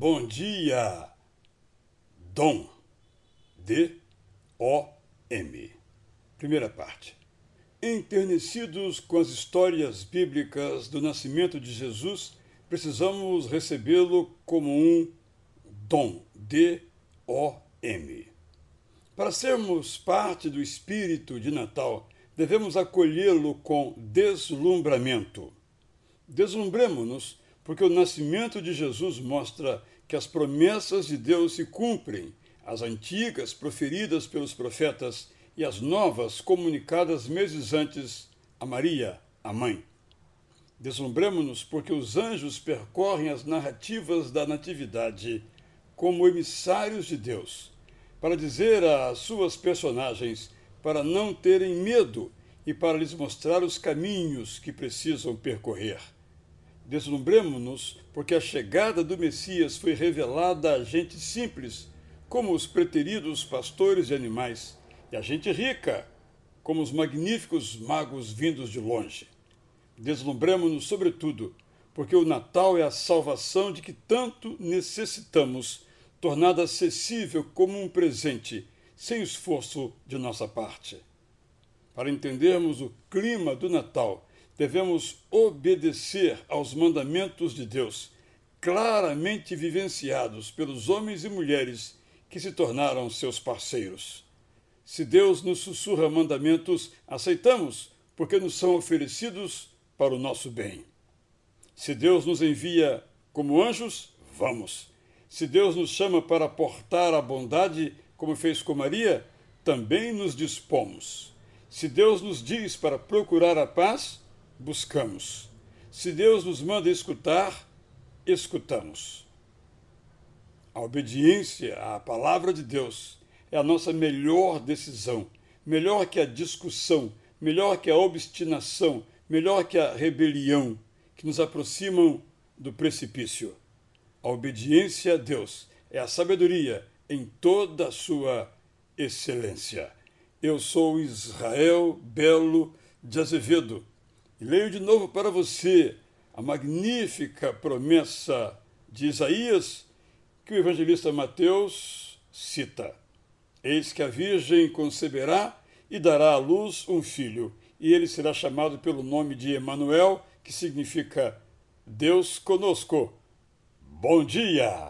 Bom dia, Dom. D-O-M. Primeira parte. Enternecidos com as histórias bíblicas do nascimento de Jesus, precisamos recebê-lo como um dom. D-O-M. Para sermos parte do espírito de Natal, devemos acolhê-lo com deslumbramento. Deslumbremos-nos, porque o nascimento de Jesus mostra que as promessas de Deus se cumprem, as antigas proferidas pelos profetas e as novas comunicadas meses antes a Maria, a mãe. Deslumbremos-nos porque os anjos percorrem as narrativas da Natividade como emissários de Deus para dizer às suas personagens para não terem medo e para lhes mostrar os caminhos que precisam percorrer. Deslumbremos-nos porque a chegada do Messias foi revelada a gente simples, como os preteridos pastores de animais, e a gente rica, como os magníficos magos vindos de longe. Deslumbremos-nos, sobretudo, porque o Natal é a salvação de que tanto necessitamos tornada acessível como um presente, sem esforço de nossa parte. Para entendermos o clima do Natal, devemos obedecer aos mandamentos de Deus, claramente vivenciados pelos homens e mulheres que se tornaram seus parceiros. Se Deus nos sussurra mandamentos, aceitamos, porque nos são oferecidos para o nosso bem. Se Deus nos envia como anjos, vamos. Se Deus nos chama para portar a bondade, como fez com Maria, também nos dispomos. Se Deus nos diz para procurar a paz, buscamos. Se Deus nos manda escutar, escutamos. A obediência à palavra de Deus é a nossa melhor decisão, melhor que a discussão, melhor que a obstinação, melhor que a rebelião, que nos aproximam do precipício. A obediência a Deus é a sabedoria em toda a sua excelência. Eu sou Israel Belo de Azevedo leio de novo para você a magnífica promessa de Isaías que o evangelista Mateus cita. Eis que a Virgem conceberá e dará à luz um filho, e ele será chamado pelo nome de Emanuel, que significa Deus conosco. Bom dia!